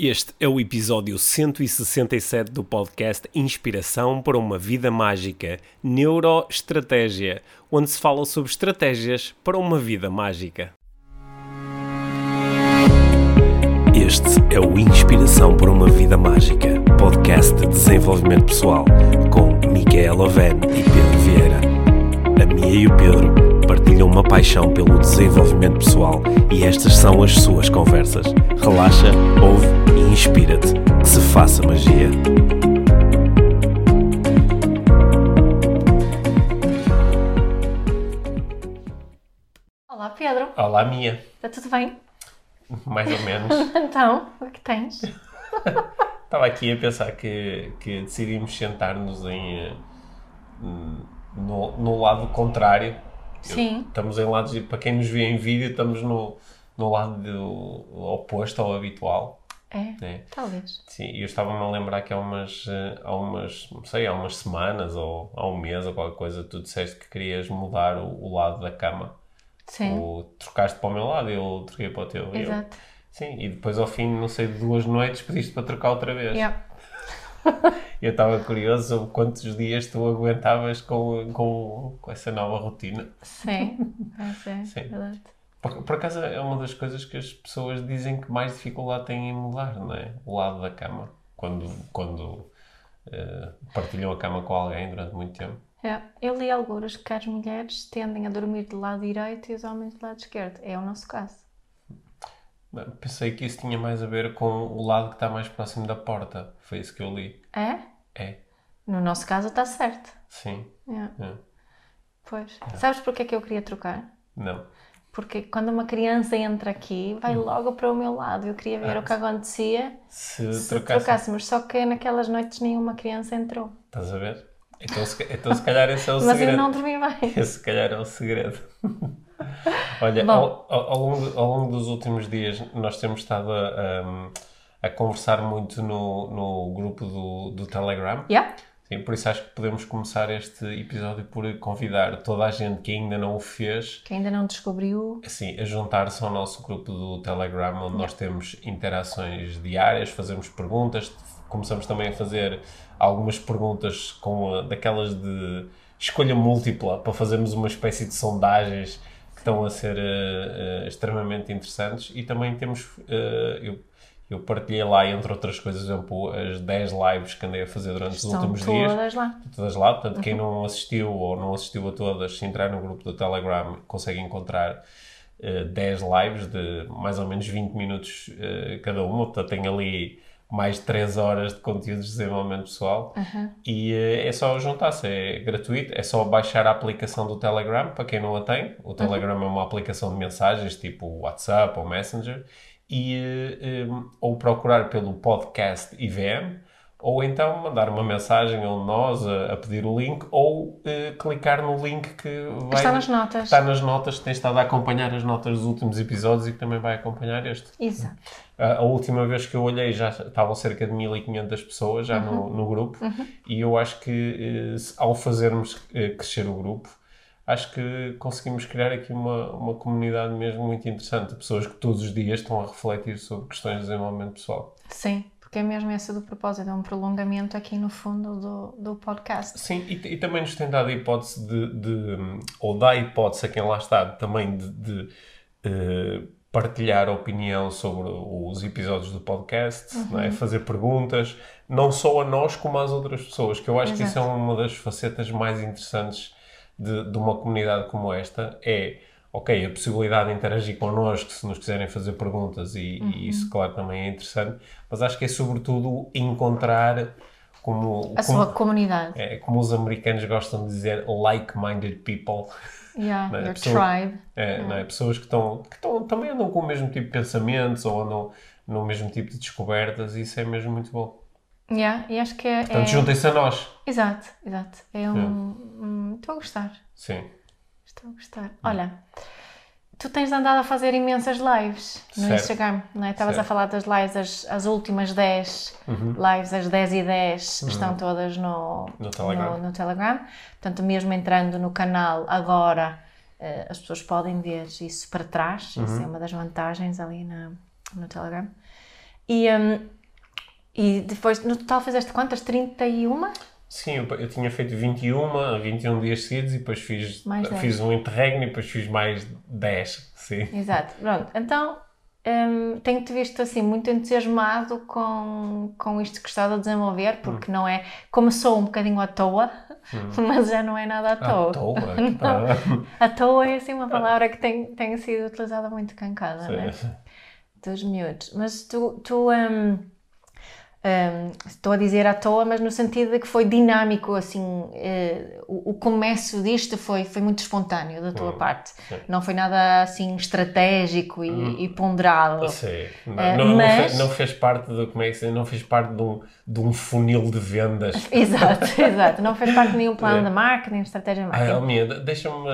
Este é o episódio 167 do podcast Inspiração para uma Vida Mágica Neuroestratégia, onde se fala sobre estratégias para uma vida mágica. Este é o Inspiração para uma Vida Mágica, podcast de desenvolvimento pessoal, com Micaela Oven e Pedro Vieira. A Mia e o Pedro partilham uma paixão pelo desenvolvimento pessoal e estas são as suas conversas. Relaxa, ouve e inspira-te. Que se faça magia. Olá Pedro, Olá, Mia. está tudo bem? Mais ou menos. Então, o que tens? Estava aqui a pensar que, que decidimos sentar-nos em, eh, no, no lado contrário. Sim. Estamos em lados, para quem nos vê em vídeo, estamos no, no lado do- oposto ao habitual. É, né? talvez. Sim, e eu estava-me a lembrar que há umas, eh, há umas, não sei, há umas semanas ou há um mês ou qualquer coisa, tu disseste que querias mudar o, o lado da cama. Sim, O, trocaste para o meu lado e eu troquei para o teu. E eu- exato. sim, e depois ao fim, não sei, de duas noites pediste para trocar outra vez. Yeah. Eu estava curioso sobre quantos dias tu aguentavas com, com, com essa nova rotina. Sim, é, Sim. verdade. Por, por acaso é uma das coisas que as pessoas dizem que mais dificuldade têm em mudar, não é? O lado da cama. Quando, quando eh, partilham a cama com alguém durante muito tempo. É, Eu li algumas que as mulheres tendem a dormir do lado direito e os homens do lado esquerdo. É o nosso caso. Pensei que isso tinha mais a ver com o lado que está mais próximo da porta. Foi isso que eu li. É? É, No nosso caso está certo. sim. É, É. Pois. Sabes porque é que eu queria trocar? Não. Porque quando uma criança entra aqui, vai Hum. logo para o meu lado. Eu queria ver Ah, o que acontecia Se, se trocasse. trocássemos. Só que naquelas noites nenhuma criança entrou. Estás a ver? Então se, então, se calhar esse é o Mas segredo. eu não dormi bem. Esse, se calhar, é o segredo. Olha, ao, ao- longo, ao longo dos últimos dias, nós temos estado a, um, a conversar muito no, no grupo do, do Telegram. Yeah? Sim, por isso acho que podemos começar este episódio por convidar toda a gente que ainda não o fez Que ainda não descobriu. assim, a juntar-se ao nosso grupo do Telegram, onde nós temos interações diárias, fazemos perguntas, começamos também a fazer algumas perguntas com a- daquelas de escolha múltipla, para fazermos uma espécie de sondagens estão a ser eh, eh, extremamente interessantes e também temos, eh, eu, eu partilhei lá, entre outras coisas, exemplo, as 10 lives que andei a fazer durante os Estão últimos dias todas lá. todas lá. Portanto, quem não assistiu ou não assistiu a todas, se entrar no grupo do Telegram, consegue encontrar eh, 10 lives de mais ou menos 20 minutos cada uma. Portanto, tem ali mais de 3 horas de conteúdo de desenvolvimento pessoal. E eh, é só juntar-se, é gratuito. É só baixar a aplicação do Telegram, para quem não a tem. O Telegram é uma aplicação de mensagens, tipo WhatsApp ou Messenger. E, eh, eh, ou procurar pelo podcast IVM, ou então mandar uma mensagem a um nós a, a pedir o link, ou eh, clicar no link que vai, Está nas notas. está nas notas, que tem estado a acompanhar as notas dos últimos episódios e que também vai acompanhar este. Exato. A, a última vez que eu olhei já estavam cerca de 1500 pessoas já no, no grupo e eu acho que se- ao fazermos eh, crescer o grupo, acho que conseguimos criar aqui uma, uma comunidade mesmo muito interessante, de pessoas que todos os dias estão a refletir sobre questões de desenvolvimento pessoal. Sim, porque é mesmo esse do propósito, é um prolongamento aqui no fundo do, do podcast. Sim, e, e também nos tem dado a hipótese de, de- ou dá a hipótese a quem lá está também de, de, eh, partilhar opinião sobre os episódios do podcast, não é? fazer perguntas, não só a nós como às outras pessoas, que eu acho que isso é Exato. uma das facetas mais interessantes de, de uma comunidade como esta, é ok, a possibilidade de interagir connosco se nos quiserem fazer perguntas e, e isso claro também é interessante, mas acho que é sobretudo encontrar como, A como- sua comunidade. é, como os americanos gostam de dizer, like-minded people. Yeah, é? your tribe. É, não é? Pessoas que, estão, que estão, também andam com o mesmo tipo de pensamentos ou andam no mesmo tipo de descobertas e isso é mesmo muito bom. Yeah, e acho que é. Portanto, é- juntem-se a nós. Exato, exato. É um. um- Estou a gostar. Sim. Estou a gostar. Olha, tu tens andado a fazer imensas lives no Certo. Instagram, não é? Estavas a falar das lives, as, as últimas 10 lives, as 10 e 10, estão todas no, No Telegram. no- no Telegram. Portanto, mesmo entrando no canal agora, eh, as pessoas podem ver isso para trás. Isso é uma das vantagens ali na, no Telegram. E, hum, e depois, no total, fizeste quantas? 31? Sim, eu, eu tinha feito 21, 21 dias seguidos e depois fiz, fiz um interregno e depois fiz mais 10. Sim. Exato. Pronto. Então, hum, tenho-te visto assim muito entusiasmado com, com isto que estás a desenvolver, Hum. porque não é. Começou um bocadinho à toa, mas já não é nada à toa. À toa. Não. Ah, À toa é assim uma palavra que tem, tem sido utilizada muito cá em casa, não é? sim. dos miúdos. Mas tu, tu hum, hum, estou a dizer à toa, mas no sentido de que foi dinâmico, assim, eh, o, o começo disto foi, foi muito espontâneo da tua Hum, parte. sim. Não foi nada assim estratégico e, e ponderado. Sim. Não, Eh, não, não mas- fez, não fez parte do, como é que se não fez parte de um, de um funil de vendas. Exato, exato. Não fez parte de nenhum plano É. de marketing, estratégia de Ah, marketing. De- deixa-me.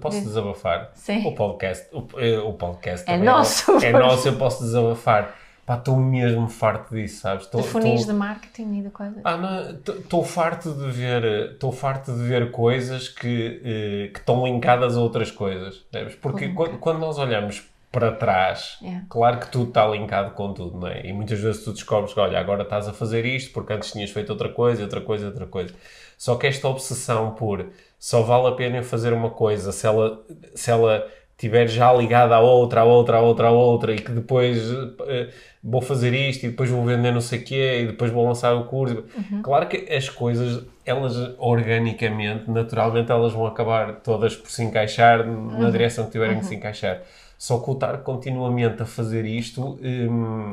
Posso desabafar? Sim. O podcast. O, eh, o podcast É também nosso. É nosso, eu posso desabafar. Pá, estou mesmo farto disso, sabes? Estou- de funis estou- de marketing e de coisas. Ah, estou farto de ver, estou farto de ver coisas que, eh, que estão linkadas a outras coisas, percebes? Porque quando, quando nós olhamos para trás, É. claro que tudo está linkado com tudo, não é? E muitas vezes tu descobres que, olha, agora estás a fazer isto porque antes tinhas feito outra coisa, outra coisa, outra coisa. Só que esta obsessão por só vale a pena eu fazer uma coisa se ela, se ela estiver já ligada à outra, à outra, à outra, à outra, e que depois eh, vou fazer isto e depois vou vender não sei o quê e depois vou lançar o curso. Claro que as coisas, elas organicamente, naturalmente, elas vão acabar todas por se encaixar na direção que tiverem que se encaixar. Só que o estar continuamente a fazer isto hum,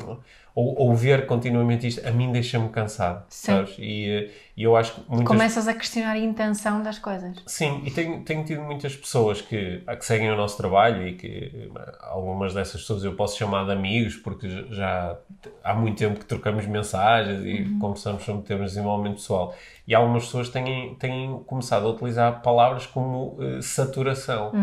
ou, ou ver continuamente isto, a mim deixa-me cansado, Sim. sabes? E, eh, e eu acho que muitas Começas a questionar a intenção das coisas. Sim, e tenho, tenho tido muitas pessoas que, que seguem o nosso trabalho e que eh, algumas dessas pessoas eu posso chamar de amigos porque já há muito tempo que trocamos mensagens e conversamos sobre temas de desenvolvimento pessoal. E algumas pessoas têm, têm começado a utilizar palavras como eh, saturação,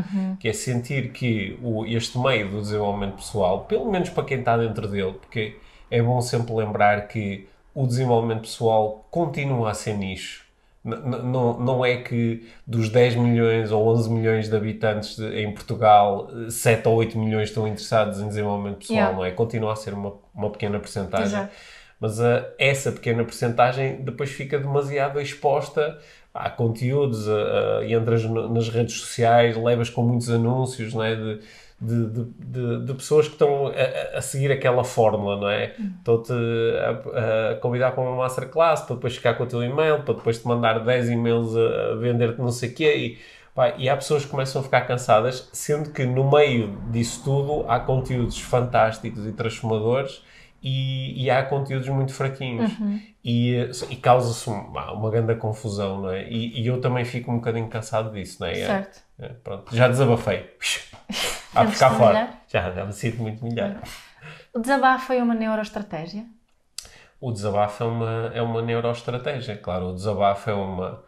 que é sentir que o, este meio do desenvolvimento pessoal, pelo menos para quem está dentro dele, porque é bom sempre lembrar que o desenvolvimento pessoal continua a ser nicho. Não, não é que dos 10 milhões ou 11 milhões de habitantes de- em Portugal, eh, 7 ou 8 milhões estão interessados em desenvolvimento pessoal, Yeah. não é? Continua a ser uma, uma pequena porcentagem. Exato. Mas ah, essa pequena porcentagem depois fica demasiado exposta a conteúdos, a- a- e entras nas redes sociais, levas com muitos anúncios, não é? De, de, de, de- de pessoas que estão a- a, seguir aquela fórmula, não é? Estão-te a, a convidar para uma masterclass, para depois ficar com o teu e-mail, para depois te mandar 10 e-mails a, a vender-te não sei o quê, e, e há pessoas que começam a ficar cansadas, sendo que no meio disso tudo há conteúdos fantásticos e transformadores e, e há conteúdos muito fraquinhos. E, eh, e causa-se uma, uma grande confusão, não é? E, e eu também fico um bocadinho cansado disso, não é? É- Certo. é, pronto, já desabafei. A ficar fora. melhor? Já, já me sinto muito melhor. O desabafo foi uma neuroestratégia? O desabafo é uma, é uma neuroestratégia, claro. O desabafo é uma.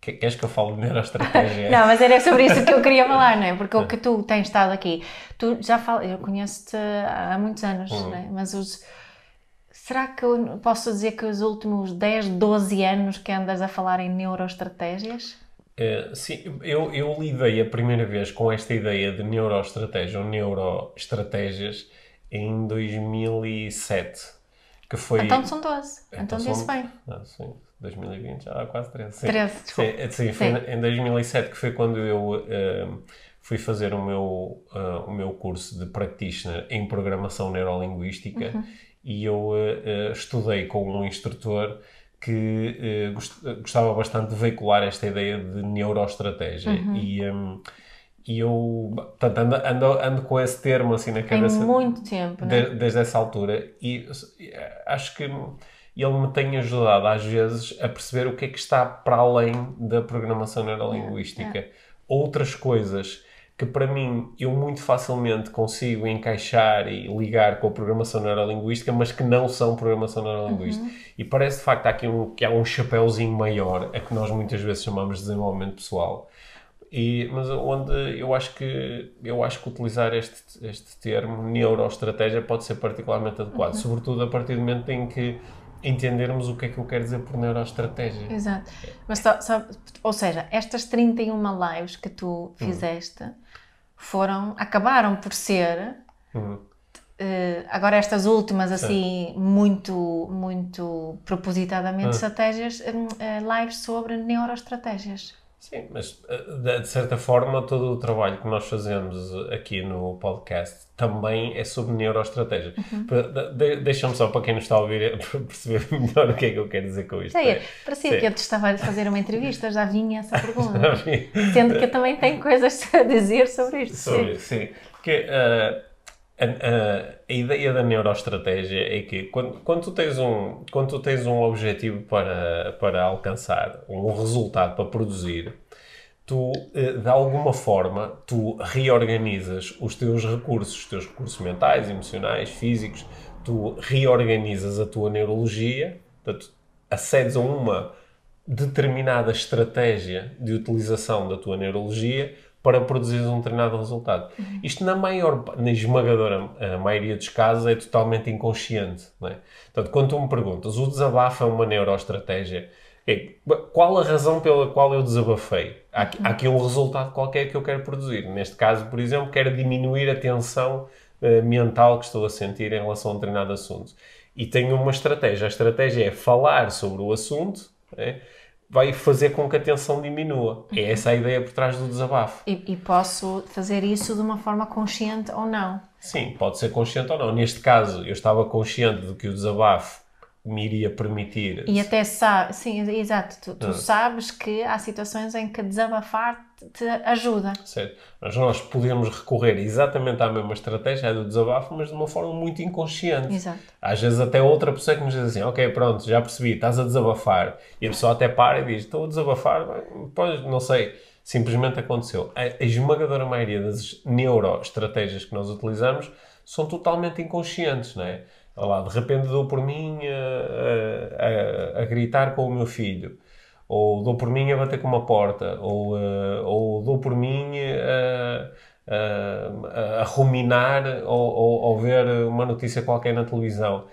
Que- Queres que eu fale de neuroestratégia? Não, mas era sobre isso que eu queria falar, não é? Porque o que tu tens estado aqui, tu já falas, eu conheço-te há muitos anos, não é? Mas os. Será que eu posso dizer que os últimos 10, 12 anos que andas a falar em neuroestratégias? Eh, sim, eu, eu lidei a primeira vez com esta ideia de neuroestratégia ou neuroestratégias em 2007, que foi... Então são 12. Então, são- disse bem. Ah, sim, 2020, já há quase 13. Sim. 13, desculpa. Sim, sim, foi Sim. em 2007 que foi quando eu eh, fui fazer o meu, eh, o meu curso de practitioner em programação neurolinguística Uhum. e eu eh, eh, estudei com um instrutor que eh, gost- gostava bastante de veicular esta ideia de neuroestratégia Uhum. e, em, e eu portanto, ando, ando, ando com esse termo assim na Tem cabeça muito tempo, não é? de- desde essa altura e eh, acho que ele me tem ajudado às vezes a perceber o que é que está para além da programação neurolinguística. Outras coisas que para mim eu muito facilmente consigo encaixar e ligar com a programação neurolinguística, mas que não são programação neurolinguística. E parece de facto aqui um, que há um chapéuzinho maior a que nós muitas vezes chamamos de desenvolvimento pessoal. E, mas onde eu acho que eu acho que utilizar este, este termo neuroestratégia pode ser particularmente adequado, sobretudo a partir do momento em que entendermos o que é que eu quero dizer por neuroestratégia. Exato. Mas só, só- ou seja, estas 31 lives que tu Hum. fizeste foram, acabaram por ser Uhum. Uh, agora estas últimas assim muito muito propositadamente ah. estratégias uh, lives sobre neuroestratégias Sim, mas eh, de certa forma todo o trabalho que nós fazemos aqui no podcast também é sobre neuroestratégia. Uhum. Deixa-me só para quem nos está a ouvir perceber melhor o que é que eu quero dizer com isto. Sei, é, parecia Sim. que eu te estava a fazer uma entrevista, já vinha essa pergunta. Sendo que eu também tenho coisas a dizer sobre isto. Sobre, sim. sim. Porque, uh, a, a, a, ideia da neuroestratégia é que quando, quando, tu tens um, quando tu tens um objetivo para, para alcançar, um resultado para produzir, tu, eh, de alguma forma, tu reorganizas os teus recursos, os teus recursos mentais, emocionais, físicos, tu reorganizas a tua neurologia, portanto, acedes a uma determinada estratégia de utilização da tua neurologia para produzir um determinado resultado. Uhum. Isto, na maior, na esmagadora maioria dos casos, é totalmente inconsciente. Não é? Portanto, quando tu me perguntas, o desabafo é uma neuroestratégia? É, qual a razão pela qual eu desabafei? Há, há aqui um resultado qualquer que eu quero produzir. Neste caso, por exemplo, quero diminuir a tensão uh, mental que estou a sentir em relação a um determinado assunto. E tenho uma estratégia. A estratégia é falar sobre o assunto, é? Vai fazer com que a tensão diminua. É essa a ideia por trás do desabafo. E, e, posso fazer isso de uma forma consciente ou não? Sim, pode ser consciente ou não. Neste caso, eu estava consciente de que o desabafo me iria permitir. E até sabe, sim, exato. Tu, tu ah. sabes que há situações em que desabafar te ajuda. Certo. Mas nós podemos recorrer exatamente à mesma estratégia do desabafo, mas de uma forma muito inconsciente. Exato. Às vezes até outra pessoa que nos diz assim, ok, pronto, já percebi, estás a desabafar. E a pessoa até para e diz, estou a desabafar, pois, não sei, simplesmente aconteceu. A, a esmagadora maioria das neuroestratégias que nós utilizamos são totalmente inconscientes, não é? Lá, de repente dou por mim a, a, a gritar com o meu filho ou dou por mim a bater com uma porta, ou, uh, ou dou por mim a, a, ruminar ou, ver uma notícia qualquer na televisão.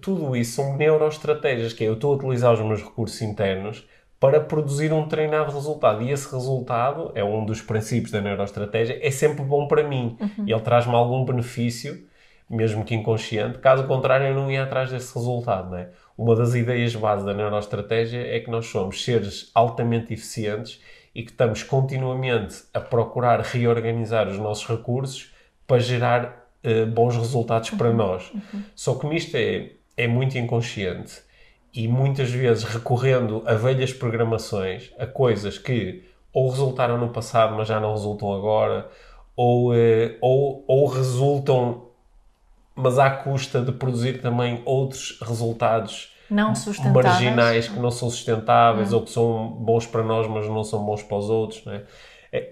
Tudo isso são neuroestratégias, que é eu estou a utilizar os meus recursos internos para produzir um treinado resultado. E esse resultado, é um dos princípios da neuroestratégia, é sempre bom para mim. Uhum. E ele traz-me algum benefício, mesmo que inconsciente. Caso contrário, eu não ia atrás desse resultado, não é? Uma das ideias base da neuroestratégia é que nós somos seres altamente eficientes e que estamos continuamente a procurar reorganizar os nossos recursos para gerar uh, bons resultados uhum. para nós. Uhum. Só que nisto é, é muito inconsciente e muitas vezes recorrendo a velhas programações, a coisas que ou resultaram no passado, mas já não resultam agora, ou, uh, ou, ou resultam mas à custa de produzir também outros resultados marginais que não são sustentáveis hum. ou que são bons para nós, mas não são bons para os outros. Né?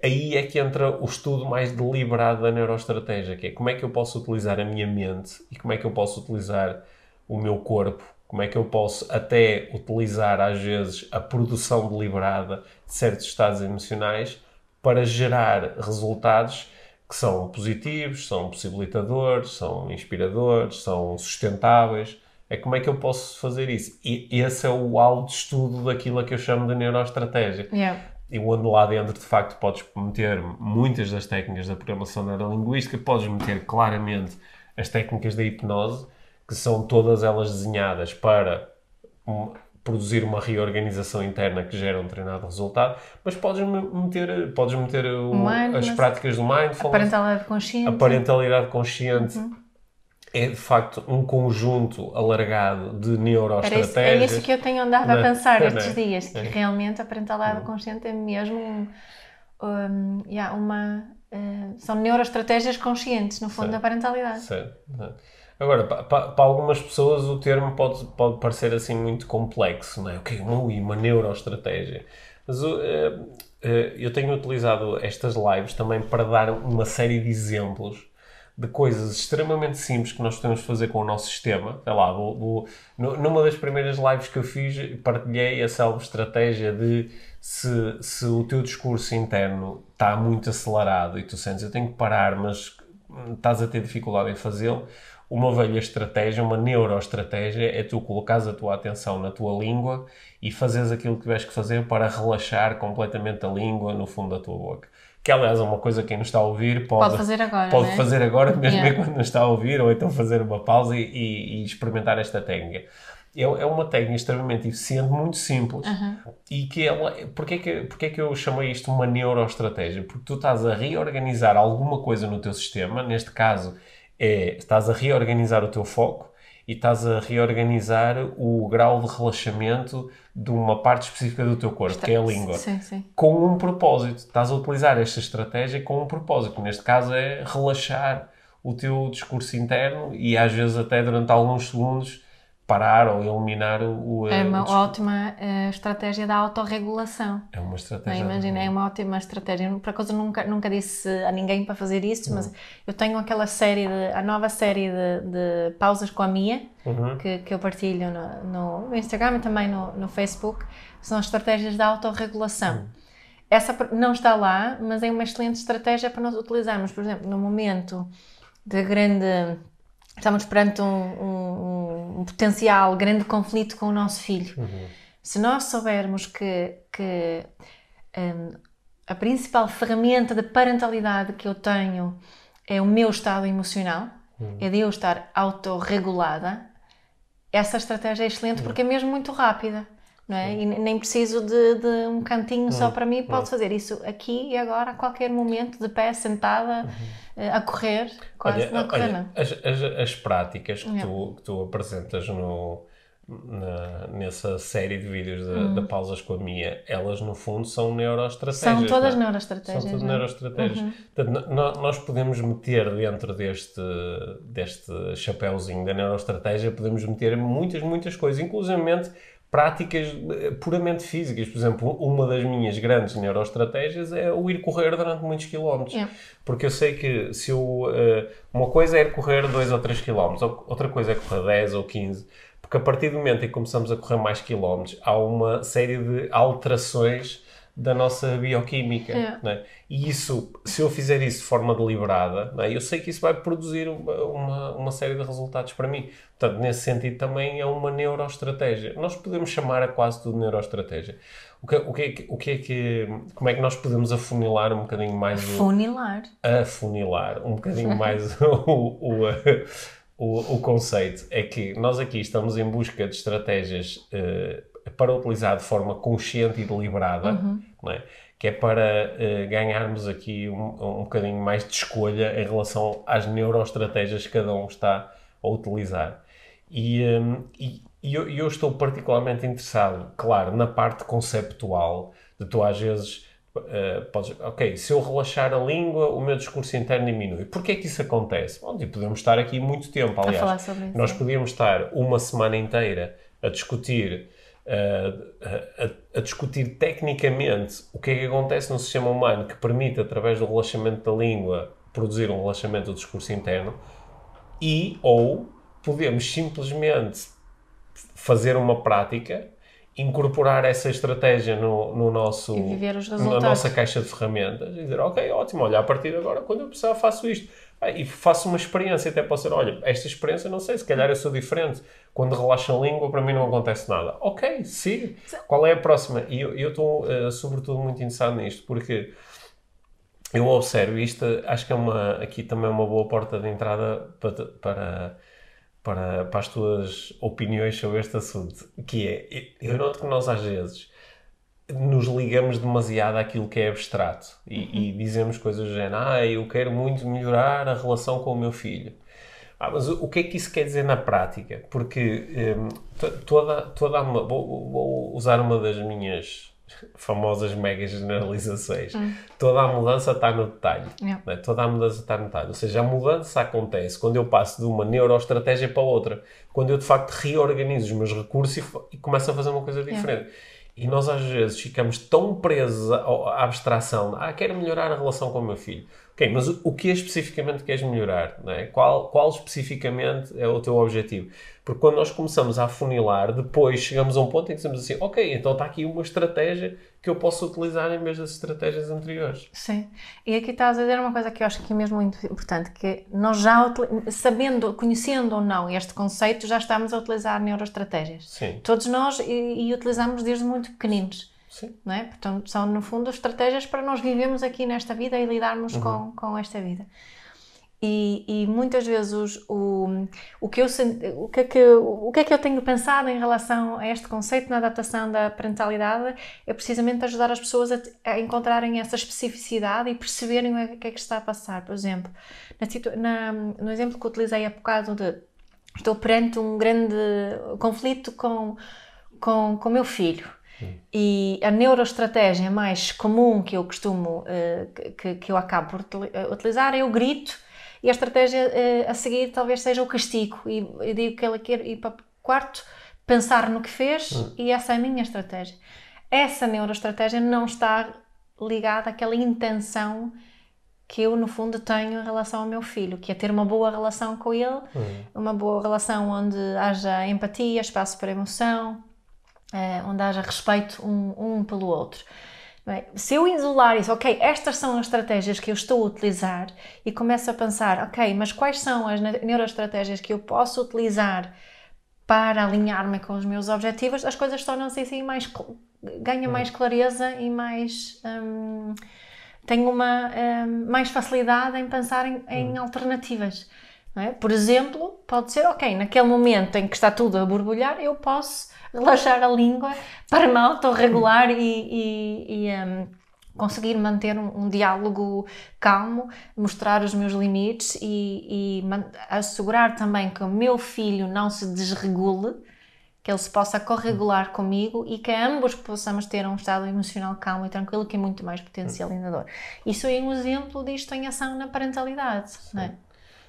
Aí é que entra o estudo mais deliberado da neuroestratégia, que é como é que eu posso utilizar a minha mente e como é que eu posso utilizar o meu corpo, como é que eu posso até utilizar às vezes a produção deliberada de certos estados emocionais para gerar resultados que são positivos, são possibilitadores, são inspiradores, são sustentáveis. É como é que eu posso fazer isso? E esse é o alto estudo daquilo a que eu chamo de neuroestratégia. Yeah. E onde lá dentro, de facto, podes meter muitas das técnicas da programação neurolinguística, podes meter claramente as técnicas da hipnose, que são todas elas desenhadas para produzir uma reorganização interna que gera um determinado resultado, mas podes meter, podes meter o, as práticas do mindfulness, a parentalidade consciente, a parentalidade consciente uhum. é de facto um conjunto alargado de neuroestratégias. É isso que eu tenho andado a pensar é? estes dias, que é. realmente a parentalidade uhum. consciente é mesmo um, um, yeah, uma... Uh, são neuroestratégias conscientes, no fundo, certo. da parentalidade. Certo. certo. Agora, para, algumas pessoas o termo pode, pode parecer assim muito complexo, não é? Ok, uma, uma neuroestratégia. Mas uh, uh, eu tenho utilizado estas lives também para dar uma série de exemplos de coisas extremamente simples que nós podemos fazer com o nosso sistema. Sei lá, vou, vou, numa das primeiras lives que eu fiz, partilhei a célebre estratégia de se, se o teu discurso interno está muito acelerado e tu sentes eu tenho que parar, mas estás a ter dificuldade em fazê-lo, uma velha estratégia, uma neuroestratégia, é tu colocares a tua atenção na tua língua e fazeres aquilo que tiveres que fazer para relaxar completamente a língua no fundo da tua boca. que aliás é uma coisa que quem nos está a ouvir pode, Pode fazer agora, pode né? fazer agora, mesmo Yeah. quando nos está a ouvir, ou então fazer uma pausa e, e- e experimentar esta técnica. É, é uma técnica extremamente eficiente, muito simples, e que ela... Porquê que, porquê que eu chamei isto uma neuroestratégia? Porque tu estás a reorganizar alguma coisa no teu sistema, neste caso é, estás a reorganizar o teu foco, e estás a reorganizar o grau de relaxamento de uma parte específica do teu corpo, que é a língua Sim, sim. com um propósito. Estás a utilizar esta estratégia com um propósito, que neste caso é relaxar o teu discurso interno e às vezes até durante alguns segundos parar ou eliminar o, o, É o uma discurso. ótima eh, estratégia da autorregulação. É uma Não, estratégia. imagina, é uma ótima estratégia. Por acaso nunca, nunca disse a ninguém para fazer isso, mas eu tenho aquela série, de, a nova série de, de pausas com a Mia, Uhum. que, que eu partilho no, no Instagram e também no, no Facebook, são as estratégias da autorregulação. Essa per- não está lá, mas é uma excelente estratégia para nós utilizarmos, por exemplo, no momento de grande. Estamos perante um, um- um potencial grande conflito com o nosso filho. Se nós soubermos que, que hum, a principal ferramenta de parentalidade que eu tenho é o meu estado emocional, é de eu estar autorregulada, essa estratégia é excelente porque é mesmo muito rápida. Não é? E nem preciso de, de um cantinho só para mim, posso fazer isso aqui e agora, a qualquer momento, de pé, sentada, eh, a correr, quase Olha, não a correr, olha, não. as, as, as práticas que, tu, que tu apresentas no, na- nessa série de vídeos de, Uhum. pausas com a Mia, elas no fundo são neuroestratégias. São todas não é? neuroestratégias. São não é? neuroestratégias. Portanto, no- nós podemos meter dentro deste, deste chapéuzinho da neuroestratégia, podemos meter muitas, muitas coisas, inclusivamente práticas eh, puramente físicas. Por exemplo, uma das minhas grandes neuroestratégias é o ir correr durante muitos quilómetros. Yeah. Porque eu sei que se eu. eh, uma coisa é correr 2 ou 3 quilómetros, ou- outra coisa é correr 10 ou 15. Porque a partir do momento em que começamos a correr mais quilómetros, há uma série de alterações da nossa bioquímica. É. é? E isso, se eu fizer isso de forma deliberada, não é? eu sei que isso vai produzir uma, uma, uma série de resultados para mim. Portanto, nesse sentido, também é uma neuroestratégia. Nós podemos chamar a quase tudo neuroestratégia. O que, o que, é o que é que. Como é que nós podemos afunilar um bocadinho mais o Funilar. afunilar um bocadinho mais o, o, o, o conceito. É que nós aqui estamos em busca de estratégias eh, para utilizar de forma consciente e deliberada, não é? que é para eh, ganharmos aqui um, um bocadinho mais de escolha em relação às neuroestratégias que cada um está a utilizar. E, hum, e- e eu, eu estou particularmente interessado, claro, na parte conceptual, de tu às vezes eh, podes, ok, se eu relaxar a língua, o meu discurso interno diminui. Porquê é que isso acontece? Bom, e podemos estar aqui muito tempo, aliás. falar sobre isso. Nós podíamos estar uma semana inteira a discutir a, a- a discutir tecnicamente o que é que acontece no sistema humano que permite, através do relaxamento da língua, produzir um relaxamento do discurso interno, e ou podemos simplesmente fazer uma prática, incorporar essa estratégia no, no nosso, na nossa caixa de ferramentas e dizer, ok, ótimo, olha, a partir de agora, quando eu precisar, faço isto. Ah, e faço uma experiência, até posso dizer, olha, esta experiência, não sei, se calhar eu sou diferente. Quando relaxo a língua, para mim não acontece nada. Ok, siga. Qual é a próxima? E eu estou, eh, sobretudo, muito interessado nisto, porque eu observo isto, acho que é uma, aqui também é uma boa porta de entrada para, para, para, para as tuas opiniões sobre este assunto, que é, eu noto que nós às vezes nos ligamos demasiado àquilo que é abstrato e, e dizemos coisas do género, ah, eu quero muito melhorar a relação com o meu filho. Ah, mas o que é que isso quer dizer na prática? Porque to- toda, toda a, vou, vou usar uma das minhas famosas mega generalizações. Toda a mudança está no detalhe. Yeah. não é? Toda a mudança está no detalhe. Ou seja, a mudança acontece quando eu passo de uma neuroestratégia para outra. Quando eu, de facto, reorganizo os meus recursos e, e começo a fazer uma coisa diferente. E nós, às vezes, ficamos tão presos à, abstração. Ah, quero melhorar a relação com o meu filho. Ok, mas o, que é especificamente queres melhorar? Não é? qual, qual especificamente é o teu objetivo? Porque quando nós começamos a afunilar, depois chegamos a um ponto em que dizemos assim, ok, então está aqui uma estratégia que eu posso utilizar em vez das estratégias anteriores. Sim. E aqui estás a dizer uma coisa que eu acho que é mesmo muito importante, que nós já, sabendo, conhecendo ou não este conceito, já estamos a utilizar neuroestratégias. Sim. Todos nós e, e utilizamos desde muito pequeninos. Sim. Não é? Portanto, são, no fundo, estratégias para nós vivermos aqui nesta vida e lidarmos Uhum. com, com esta vida. E, e muitas vezes os- o, o, que eu, o, que é que, o que é que eu tenho pensado em relação a este conceito na adaptação da parentalidade é precisamente ajudar as pessoas a, a encontrarem essa especificidade e perceberem o que é que está a passar. Por exemplo, na na- no exemplo que utilizei há bocado de estou perante um grande conflito com com com meu filho e a neuroestratégia mais comum que eu costumo eh, que, que eu acabo por eh, utilizar é o grito e a estratégia eh, a seguir talvez seja o castigo. E eu digo que ele quer ir para o quarto pensar no que fez e essa é a minha estratégia. Essa neuroestratégia não está ligada àquela intenção que eu, no fundo, tenho em relação ao meu filho, que é ter uma boa relação com ele, uma boa relação onde haja empatia, espaço para emoção, eh, onde haja respeito um, um pelo outro. Bem, se eu isolar isso, ok, estas são as estratégias que eu estou a utilizar e começo a pensar, ok, mas quais são as ne- neuroestratégias que eu posso utilizar para alinhar-me com os meus objetivos, as coisas tornam-se assim mais. ganha mais clareza e mais. hum, tenho uma hum, mais facilidade em pensar em, em alternativas. não é? Por exemplo, pode ser, ok, naquele momento em que está tudo a borbulhar, eu posso relaxar a língua para me autorregular e, e, e, hum, conseguir manter um, um diálogo calmo, mostrar os meus limites e, e assegurar também que o meu filho não se desregule, que ele se possa corregular comigo e que ambos possamos ter um estado emocional calmo e tranquilo, que é muito mais potencializador. Isso é um exemplo disto em ação na parentalidade, não é?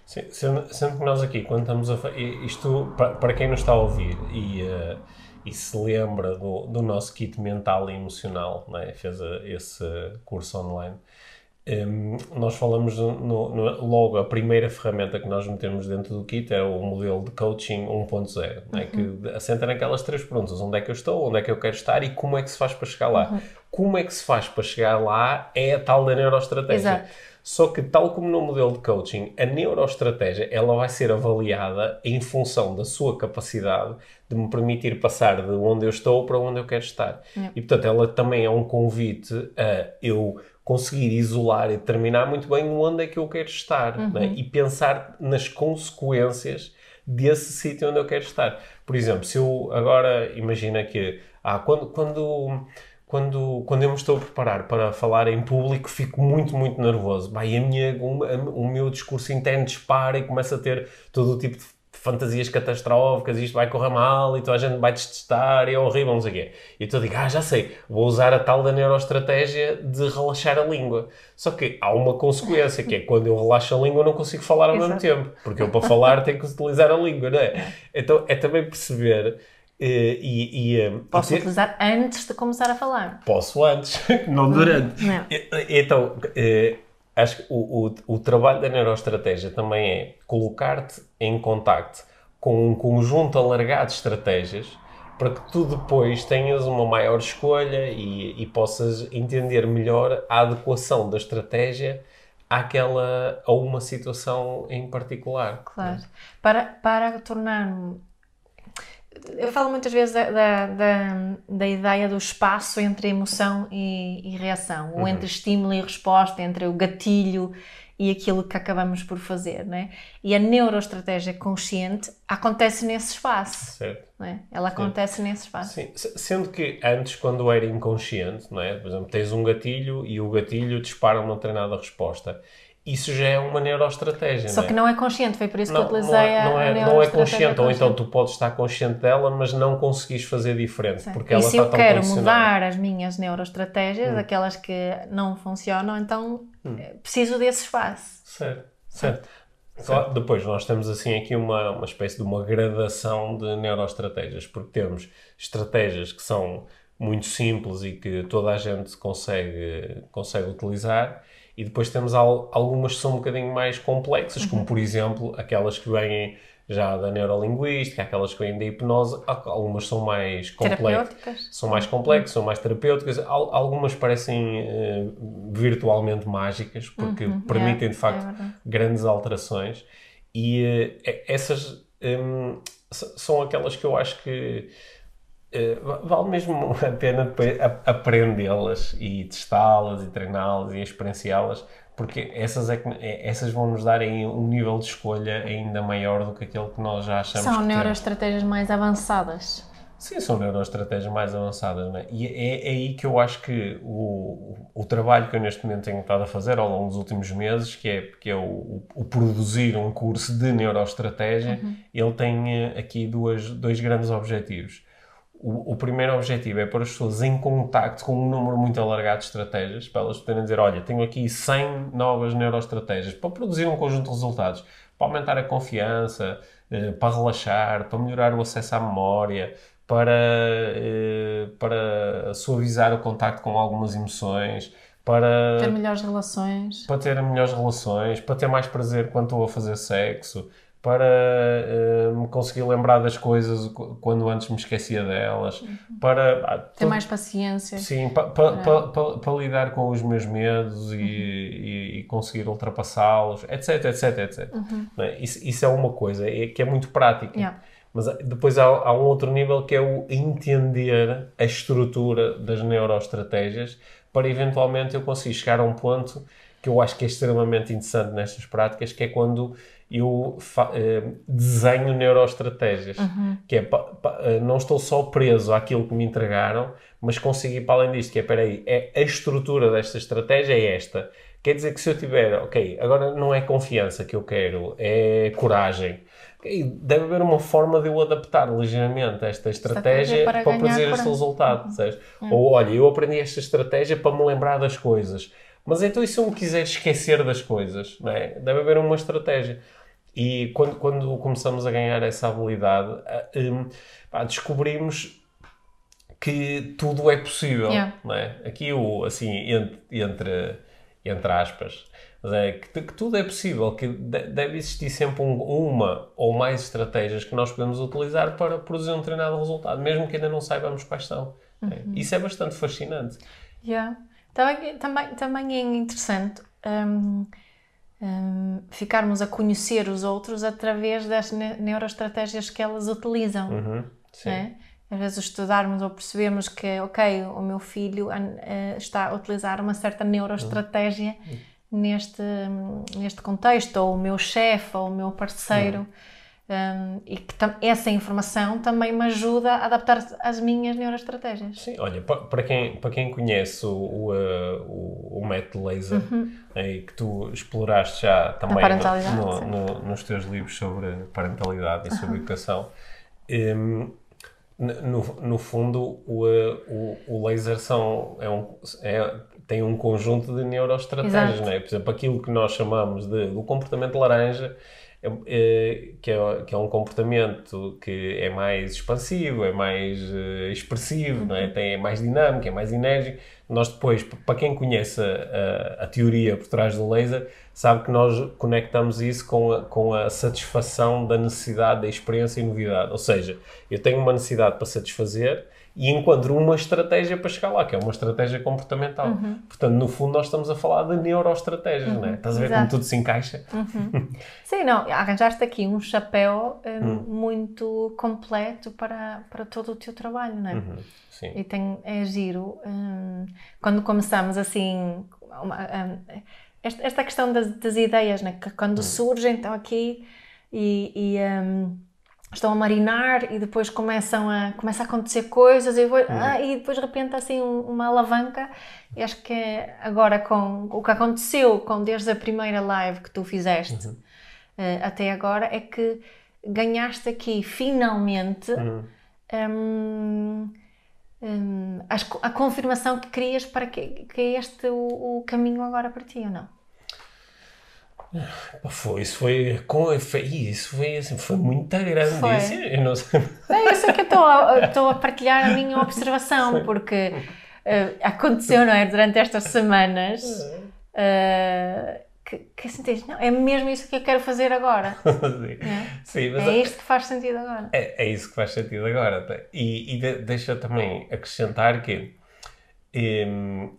Sim, sendo, que nós aqui, quando estamos a isto, para, para quem nos está a ouvir e, eh, e se lembra do, do nosso kit mental e emocional, não é? fez a- esse curso online, hum, nós falamos no, no- logo, a primeira ferramenta que nós metemos dentro do kit é o modelo de coaching 1.0, não é? que assenta naquelas três perguntas, onde é que eu estou, onde é que eu quero estar e como é que se faz para chegar lá. Como é que se faz para chegar lá é a tal da neuroestratégia. Exato. Só que, tal como no modelo de coaching, a neuroestratégia ela vai ser avaliada em função da sua capacidade de me permitir passar de onde eu estou para onde eu quero estar. E, portanto, ela também é um convite a eu conseguir isolar e determinar muito bem onde é que eu quero estar né? e pensar nas consequências desse sítio onde eu quero estar. Por exemplo, se eu agora imagina que ah, quando, quando quando, quando eu me estou a preparar para falar em público, fico muito, muito nervoso. Vai, a minha, o, a- o meu discurso interno dispara e começa a ter todo o tipo de fantasias catastróficas, isto vai correr mal e toda a gente vai detestar, e é horrível, não sei o quê. E eu digo, ah, já sei, vou usar a tal da neuroestratégia de relaxar a língua. Só que há uma consequência, que é quando eu relaxo a língua eu não consigo falar ao mesmo Exato. tempo, porque eu para falar tenho que utilizar a língua, não é? Então é também perceber e, e, eh, Posso e utilizar antes de começar a falar. Posso antes, não durante. Não. Então, eh, acho que o, o, o trabalho da neuroestratégia também é colocar-te em contacto com um conjunto alargado de estratégias para que tu depois tenhas uma maior escolha e, e possas entender melhor a adequação da estratégia àquela, a uma situação em particular. Claro. Para, para tornar. Eu falo muitas vezes da, da, da, da ideia do espaço entre emoção e, e reação, ou entre estímulo e resposta, entre o gatilho e aquilo que acabamos por fazer, né? E a neuroestratégia consciente acontece nesse espaço, Certo? né? Ela acontece nesse espaço. Sim, se- sendo que antes, quando era inconsciente, não é? por exemplo, tens um gatilho e o gatilho dispara uma treinada resposta. Isso já é uma neuroestratégia. Só não é? que não é consciente, foi por isso que eu não, utilizei não é, não a, é, a não é consciente, ou então tu podes estar consciente dela, mas não conseguis fazer diferente, porque e ela se está eu tão quero mudar as minhas neuroestratégias, aquelas que não funcionam, então eh, preciso desse espaço. Certo, certo. Claro, depois nós temos assim aqui uma, uma espécie de uma gradação de neuroestratégias, porque temos estratégias que são muito simples e que toda a gente consegue, consegue utilizar, e depois temos al- algumas que são um bocadinho mais complexas, como por exemplo aquelas que vêm já da neurolinguística, aquelas que vêm da hipnose, al- algumas são mais complexas são mais complexas, são mais terapêuticas. Al- Algumas parecem eh, virtualmente mágicas, porque permitem de é facto verdade. grandes alterações. E e- essas s- são aquelas que eu acho que uh, vale mesmo a pena depois aprendê-las e testá-las e treiná-las e experienciá-las, porque essas, é que, é, essas vão nos dar um nível de escolha ainda maior do que aquele que nós já achamos São neuroestratégias mais avançadas. Sim, são neuroestratégias mais avançadas, né? E é, é, aí que eu acho que o, o trabalho que eu neste momento tenho estado a fazer ao longo dos últimos meses, que é, que é o, o produzir um curso de neuroestratégia, uhum. ele tem eh, aqui duas, dois grandes objetivos. O, o, primeiro objetivo é pôr as pessoas em contacto com um número muito alargado de estratégias, para elas poderem dizer, olha, tenho aqui 100 novas neuroestratégias, para produzir um conjunto de resultados, para aumentar a confiança, eh, para relaxar, para melhorar o acesso à memória, para, eh, para suavizar o contacto com algumas emoções, para ter melhores relações, para ter melhores relações, para ter mais prazer quando estou a fazer sexo, para uh, me conseguir lembrar das coisas quando antes me esquecia delas, uhum. para ah, ter mais paciência, sim, pa, pa, pa, para lidar com os meus medos uhum. e, e, conseguir ultrapassá-los, etc, etc, etc. Uhum. É? Isso, isso, é uma coisa é, que é muito prática. Yeah. Mas depois há, há, um outro nível que é o entender a estrutura das neuroestratégias para eventualmente eu conseguir chegar a um ponto que eu acho que é extremamente interessante nestas práticas, que é quando eu eh, desenho neuroestratégias. Uhum. Que é, pa, pa, eh, não estou só preso àquilo que me entregaram, mas consigo ir para além disto, que é, espera aí, é, a estrutura desta estratégia é esta. Quer dizer que se eu tiver, ok, agora não é confiança que eu quero, é coragem deve haver uma forma de eu adaptar ligeiramente esta estratégia, estratégia para, para produzir este resultado. Uhum. Ou olha, eu aprendi esta estratégia para me lembrar das coisas. Mas então, e se eu me quiser esquecer das coisas? Não é? Deve haver uma estratégia. E quando, quando começamos a ganhar essa habilidade, um, pá, descobrimos que tudo é possível. Yeah. Não é? Aqui, o, assim, entre, entre, entre aspas, mas é que, que, tudo é possível, que deve existir sempre um, uma ou mais estratégias que nós podemos utilizar para produzir um determinado resultado, mesmo que ainda não saibamos quais são. É, uhum. Isso é bastante fascinante. Yeah. Também, também, também é interessante um, um, ficarmos a conhecer os outros através das neuroestratégias que elas utilizam. Uhum. Sim. É? Às vezes estudarmos ou percebemos que, ok, o meu filho uh, está a utilizar uma certa neuroestratégia. Uhum neste, neste contexto, ou o meu chefe, ou o meu parceiro. Uhum. Um, e que essa informação também me ajuda a adaptar às minhas neuroestratégias. Sim, olha, para quem, para quem conhece o, o, uh, o método laser, uhum. é, que tu exploraste já também no, no, nos teus livros sobre parentalidade e uhum. sobre educação, um, no, no fundo, o, uh, o, o laser são, é, um, é tem um conjunto de neuroestratégias, não é? Por exemplo, aquilo que nós chamamos de, do comportamento laranja, que, é, que é um comportamento que é mais expansivo, é mais uh, expressivo, uhum. não é? Tem, é mais dinâmico, é mais enérgico. Nós depois, para quem conhece a, a, a, teoria por trás do laser, sabe que nós conectamos isso com a, com a satisfação da necessidade da experiência e novidade. Ou seja, eu tenho uma necessidade para satisfazer e encontro uma estratégia para chegar lá, que é uma estratégia comportamental. Uhum. Portanto, no fundo, nós estamos a falar de neuroestratégias, uhum. não é? Estás a ver Exato. como tudo se encaixa? Uhum. Sim, não, arranjaste aqui um chapéu um, hum. muito completo para, para todo o teu trabalho, não é? Uhum. Sim. E tem, é giro. Um, quando começamos assim, uma, um, esta, esta, questão das, das ideias, né? que quando hum. surgem, estão aqui e. e um, estão a marinar e depois começam a, começa a acontecer coisas e depois, uhum. ah, e depois de repente assim uma alavanca e acho que é agora com o que aconteceu com desde a primeira live que tu fizeste uhum. uh, até agora é que ganhaste aqui finalmente uhum. um, um, a, a, confirmação que querias para que, que é este o, o caminho agora para ti ou não? Foi, isso foi, foi, isso foi, assim, foi muito grande. Foi. Isso, eu não sei. É isso que eu estou a, estou a partilhar a minha observação, porque uh, aconteceu, não é? Durante estas semanas. Uh, que, que sentiste, não, é mesmo isso que eu quero fazer agora. Sim. É? Sim, mas é isto que faz sentido agora. É, é isso que faz sentido agora. E, e de, deixa também acrescentar que um,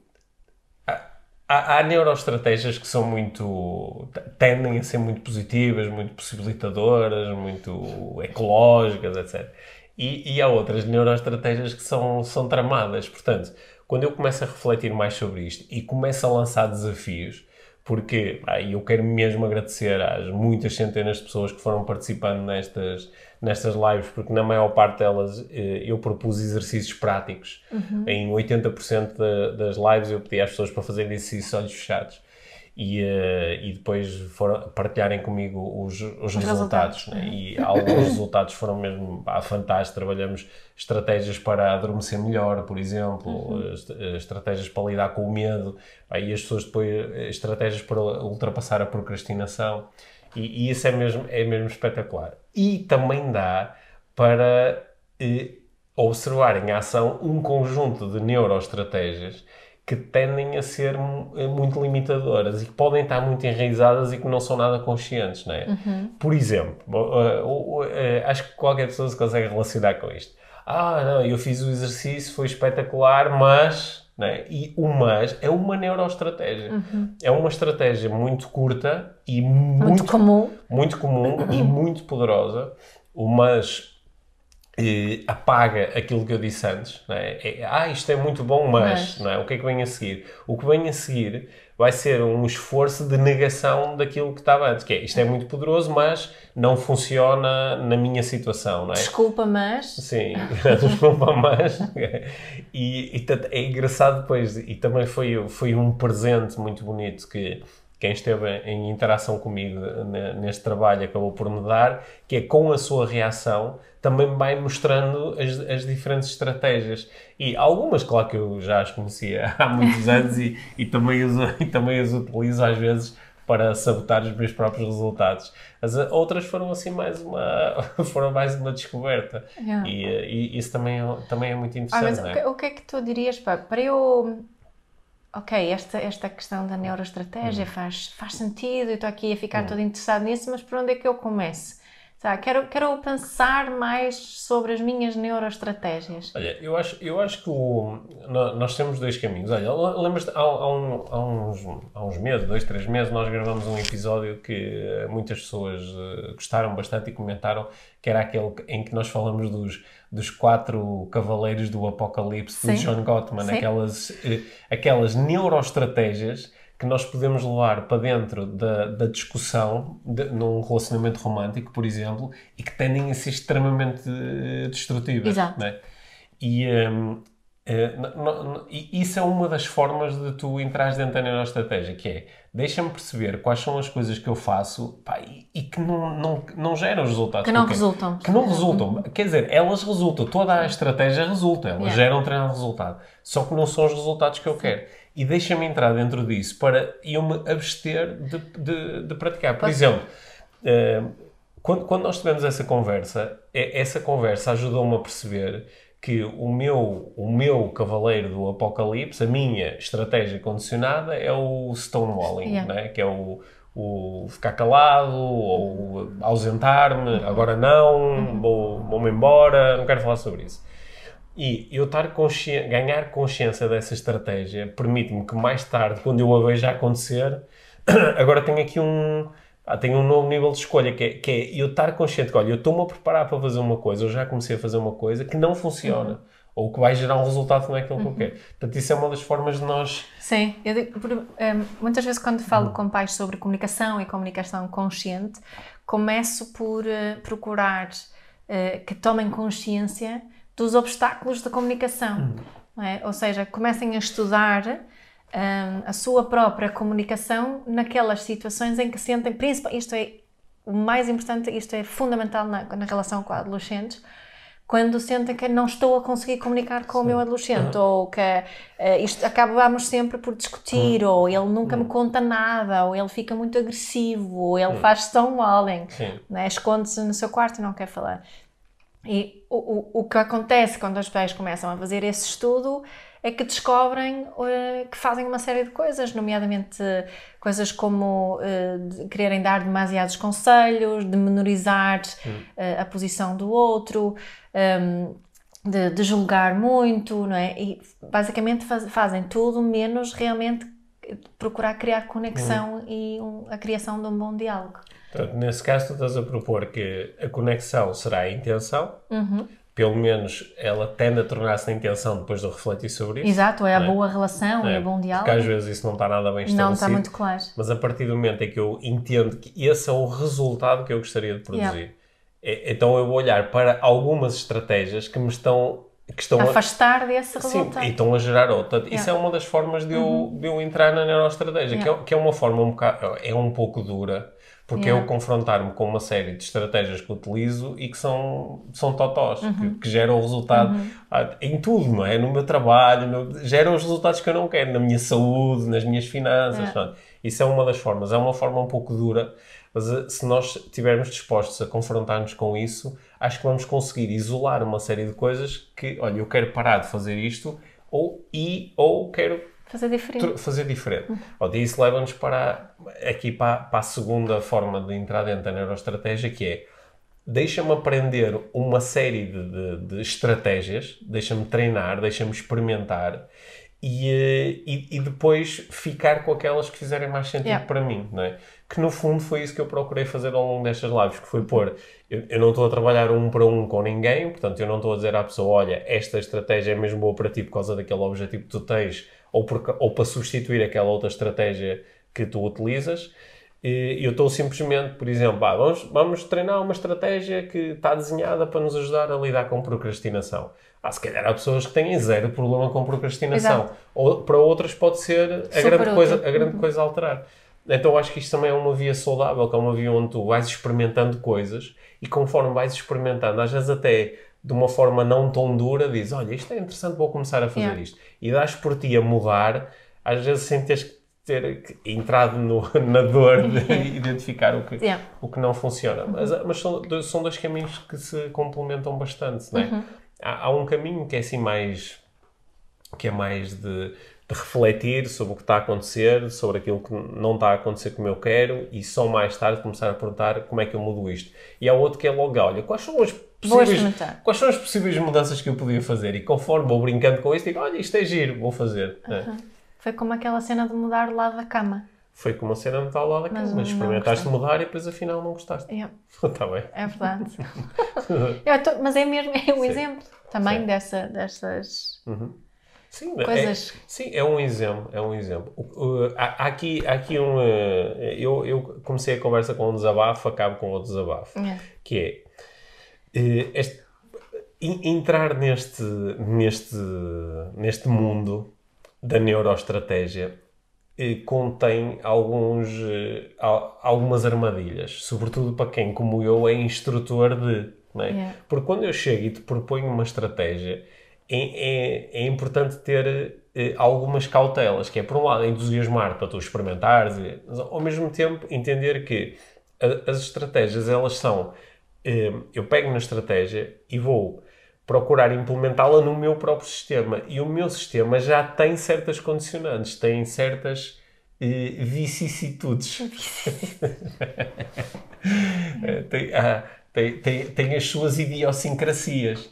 Há, há neuroestratégias que são muito. tendem a ser muito positivas, muito possibilitadoras, muito ecológicas, etc. E, e há outras neuroestratégias que são, são tramadas. Portanto, quando eu começo a refletir mais sobre isto e começo a lançar desafios, porque ah, eu quero mesmo agradecer às muitas centenas de pessoas que foram participando nestas, nestas lives, porque na maior parte delas eh, eu propus exercícios práticos. Uhum. Em 80% de, das lives eu pedi às pessoas para fazerem exercícios olhos fechados e, uh, e depois foram partilharem comigo os, os, os resultados. resultados. Né? E alguns resultados foram mesmo ah, fantásticos. Trabalhamos estratégias para adormecer melhor, por exemplo, uhum. Eh, estratégias para lidar com o medo, aí as pessoas depois eh, estratégias para ultrapassar a procrastinação. E, e isso é mesmo, é mesmo espetacular. E também dá para eh, observar em ação um conjunto de neuroestratégias que tendem a ser eh, muito limitadoras e que podem estar muito enraizadas e que não são nada conscientes, não é? Uhum. Por exemplo, uh, uh, uh, acho que qualquer pessoa se consegue relacionar com isto. Ah, não, eu fiz o exercício, foi espetacular, mas... É? E o mas é uma neuroestratégia. Uhum. É uma estratégia muito curta e muito, muito comum, muito comum e muito poderosa. O mas apaga aquilo que eu disse antes. É? é? ah, isto é muito bom, mas, mas, Não é? o que é que vem a seguir? O que vem a seguir vai ser um esforço de negação daquilo que estava antes, que é isto é muito poderoso, mas não funciona na minha situação. Não é? Desculpa, mas. Sim, desculpa, mas. E, e, é engraçado depois, e também foi, foi um presente muito bonito que quem esteve em interação comigo neste trabalho acabou por me dar, que é com a sua reação também vai mostrando as, as diferentes estratégias. E algumas, claro que eu já as conhecia há muitos anos e, e, também, as, e também as utilizo às vezes para sabotar os meus próprios resultados. As outras foram assim mais uma foram mais uma descoberta yeah. e, e, isso também, é, também é muito interessante. Ah, mas é? o, que, é que tu dirias para, para eu ok, esta, esta questão da neuroestratégia hum. faz, faz sentido, eu estou aqui a ficar hum. todo interessado nisso, mas por onde é que eu começo? Tá, quero, quero pensar mais sobre as minhas neuroestratégias. Olha, eu acho, eu acho que o, nós temos dois caminhos. Olha, lembras-te, há, há, um, há, uns, há uns meses, dois, três meses, nós gravamos um episódio que eh, muitas pessoas eh, gostaram bastante e comentaram, que era aquele em que nós falamos dos, dos quatro cavaleiros do apocalipse, Sim. do John Gottman, aquelas, eh, aquelas neuroestratégias que nós podemos levar para dentro da, da discussão de, num relacionamento romântico, por exemplo, e que tendem a ser extremamente uh, destrutivas. Exato. Né? E, um, uh, e isso é uma das formas de tu entrares dentro da neuroestratégia, que é deixa-me perceber quais são as coisas que eu faço pá, e, e, que não, não, não geram os resultados. Que não resultam. Que não resultam. Quer dizer, elas resultam, toda a estratégia resulta, elas yeah. geram um resultado. Só que não são os resultados que eu quero e deixa-me entrar dentro disso para eu me abster de, de, de praticar. Por Pode exemplo, uh, quando, quando nós tivemos essa conversa, essa conversa ajudou-me a perceber que o meu, o meu cavaleiro do apocalipse, a minha estratégia condicionada é o stonewalling, yeah. né? que é o, o ficar calado ou ausentar-me, agora não, uhum. vou-me vou embora, não quero falar sobre isso. E eu estar consci... ganhar consciência dessa estratégia permite-me que mais tarde, quando eu a veja acontecer, agora tenho aqui um, ah, tenho um novo nível de escolha, que é, que é eu estar consciente que, olha, eu estou-me a preparar para fazer uma coisa, eu já comecei a fazer uma coisa que não funciona. Uhum. Ou que vai gerar um resultado que não é aquilo que eu uhum. quero. Portanto, isso é uma das formas de nós. Sim, eu digo, por, um, muitas vezes quando falo uhum. com pais sobre comunicação e comunicação consciente, começo por uh, procurar uh, que tomem consciência dos obstáculos da comunicação. Hum. É? Ou seja, comecem a estudar um, a sua própria comunicação naquelas situações em que sentem, principalmente, isto é o mais importante, isto é fundamental na, na relação com adolescentes, quando sentem que não estou a conseguir comunicar com Sim. o meu adolescente, uhum. ou que uh, isto acabamos sempre por discutir, uhum. ou ele nunca uhum. me conta nada, ou ele fica muito agressivo, ou ele faz stonewalling, né? esconde-se no seu quarto e não quer falar. E o, o, o que acontece quando os pais começam a fazer esse estudo é que descobrem uh, que fazem uma série de coisas, nomeadamente uh, coisas como uh, de quererem dar demasiados conselhos, de menorizar hum. a posição do outro, um, ehm, de, de, julgar muito, não é? E basicamente faz, fazem tudo menos realmente procurar criar conexão hum. e um, a criação de um bom diálogo. Portanto, nesse caso, tu estás a propor que a conexão será a intenção, uhum. pelo menos ela tende a tornar-se na intenção depois de eu refletir sobre isso. Exato, é a é? boa relação, é, É, o bom diálogo. Porque às vezes isso não está nada bem estabelecido. Não está muito claro. Mas a partir do momento em que eu entendo que esse é o resultado que eu gostaria de produzir, Yeah. é- então eu vou olhar para algumas estratégias que me estão. Que estão a, Afastar desse Sim, e estão a gerar outra. Isso Yeah. Uhum. é uma das formas de eu, de eu entrar na neuroestratégia, que, é, que é uma forma um bocado, é um pouco dura, porque Yeah. eu confrontar-me com uma série de estratégias que utilizo e que são, são totós, Uhum. que, que geram o resultado ah, em tudo, não é? No meu trabalho, no- geram os resultados que eu não quero, na minha saúde, nas minhas finanças. Yeah. portanto, Isso é uma das formas, é uma forma um pouco dura, mas eh, se nós estivermos dispostos a confrontar-nos com isso, acho que vamos conseguir isolar uma série de coisas que, olha, eu quero parar de fazer isto ou, e, ou quero Fazer diferente. fazer diferente. Olha, isso leva-nos para, aqui para, para a segunda forma de entrar dentro da neuroestratégia, que é deixa-me aprender uma série de, de- de estratégias, deixa-me treinar, deixa-me experimentar e, eh, e, e depois ficar com aquelas que fizerem mais sentido Yeah. para mim, não é? Que no fundo foi isso que eu procurei fazer ao longo destas lives, que foi pôr, eu, eu não estou a trabalhar um para um com ninguém, portanto eu não estou a dizer à pessoa, olha, esta estratégia é mesmo boa para ti por causa daquele objetivo que tu tens, ou, porque, ou para substituir aquela outra estratégia que tu utilizas, e eu estou simplesmente, por exemplo, ah, vamos, vamos treinar uma estratégia que está desenhada para nos ajudar a lidar com procrastinação. Ah, se calhar há pessoas que têm zero problema com procrastinação. Exato. Ou para outras pode ser a Super grande, útil. coisa, a grande coisa a alterar. Então eu acho que isto também é uma via saudável, que é uma via onde tu vais experimentando coisas e conforme vais experimentando, às vezes até de uma forma não tão dura, dizes, olha, isto é interessante, vou começar a fazer Yeah. isto. E dás por ti a mudar, às vezes sem teres que ter entrado no- na dor de identificar o que, Yeah. o que não funciona. Mas, mas são, dois- são dois caminhos que se complementam bastante, não é? Uhum. Há, há um caminho que é assim mais que é mais de, de refletir sobre o que está a acontecer, sobre aquilo que não está a acontecer como eu quero e só mais tarde começar a perguntar como é que eu mudo isto. E há outro que é logo, olha, quais são as possíveis, quais são as possíveis mudanças que eu podia fazer? E conforme vou brincando com isso, digo, olha, isto é giro, vou fazer. É. Foi como aquela cena de mudar o lado da cama. Foi como uma cena metal lá daquela, Mas mas, não experimentaste gostei. mudar e depois afinal não gostaste. Yeah, Está bem. é verdade. Tô- mas é mesmo é um Sim. exemplo também Sim. dessa, dessas Sim, coisas. É, sim, é um exemplo, é um exemplo. O- há, há aqui, há aqui um... eh, eu, eu comecei a conversa com um desabafo, acabo com outro desabafo. Yeah. Que é... eh, este- en- entrar neste, neste, neste mundo da neuroestratégia eh, contém alguns, al- algumas armadilhas, sobretudo para quem, como eu, é instrutor de. É? Yeah. Porque quando eu chego e te proponho uma estratégia, é, é, é importante ter eh, algumas cautelas, que é, por um lado, entusiasmar para tu experimentares, mas ao mesmo tempo entender que a- as estratégias, elas são... eh, eu pego na estratégia e vou procurar implementá-la no meu próprio sistema. E o meu sistema já tem certas condicionantes, tem certas eh, vicissitudes. Tem, ah, tem, tem, tem as suas idiosincrasias.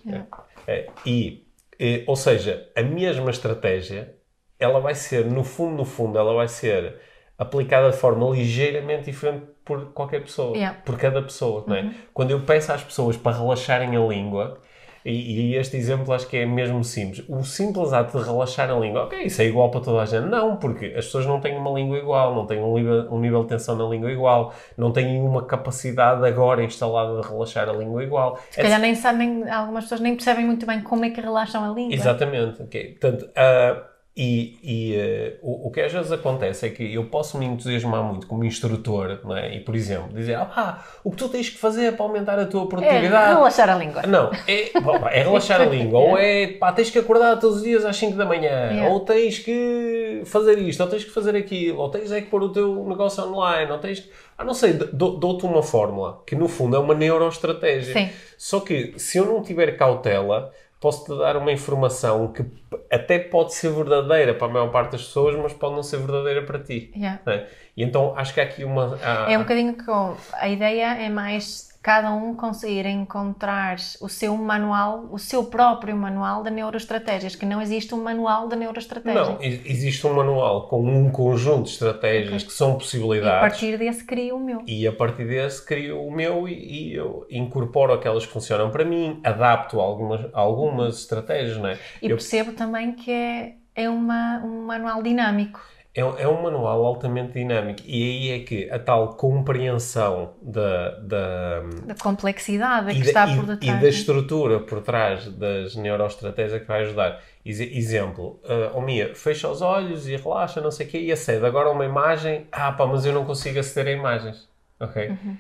Eh, e, eh, ou seja, a mesma estratégia, ela vai ser, no fundo, no fundo, ela vai ser aplicada de forma ligeiramente diferente por qualquer pessoa, Yeah. por cada pessoa, não é? Quando eu peço às pessoas para relaxarem a língua, e, e este exemplo acho que é mesmo simples. O simples ato de relaxar a língua, ok, isso é igual para toda a gente. Não, porque as pessoas não têm uma língua igual, não têm um nível, um nível de tensão na língua igual, não têm uma capacidade agora instalada de relaxar a língua igual. Se calhar nem sabem, algumas pessoas nem percebem muito bem como é que relaxam a língua. Exatamente. ok. Portanto, ah, e, e, ah, o, o que às vezes acontece é que eu posso me entusiasmar muito como instrutor, não é? E, por exemplo, dizer, ah, o que tu tens que fazer para aumentar a tua É produtividade relaxar a língua. não, é, é relaxar a língua, ou é pá, tens que acordar todos os dias às 5 da manhã, ou tens que fazer isto, ou tens que fazer aquilo, ou tens é que pôr o teu negócio online, ou tens que. Ah, não sei, dou- dou-te uma fórmula, que no fundo é uma neuroestratégia. Sim. Só que se eu não tiver cautela, posso-te dar uma informação que até pode ser verdadeira para a maior parte das pessoas, mas pode não ser verdadeira para ti. Yeah. é? E então acho que há aqui uma. há- É um bocadinho com. A ideia é mais cada um conseguir encontrar o seu manual, o seu próprio manual de neuroestratégias, que não existe um manual de neuroestratégia. Não, existe um manual com um conjunto de estratégias okay. que são possibilidades. E a partir desse crio o meu. E a partir desse crio o meu e, e eu incorporo aquelas que funcionam para mim, adapto algumas, algumas estratégias, não é? E eu... percebo também que é, é uma, um manual dinâmico é, é um manual altamente dinâmico e aí é que a tal compreensão da, da, da complexidade que da, está por detrás. E da estrutura por trás das neuroestratégias que vai ajudar. Exemplo, uh, oh Mia, fecha os olhos e relaxa, não sei o quê, e acede agora uma imagem. Ah, pá, mas eu não consigo aceder a imagens. Ok? Uhum.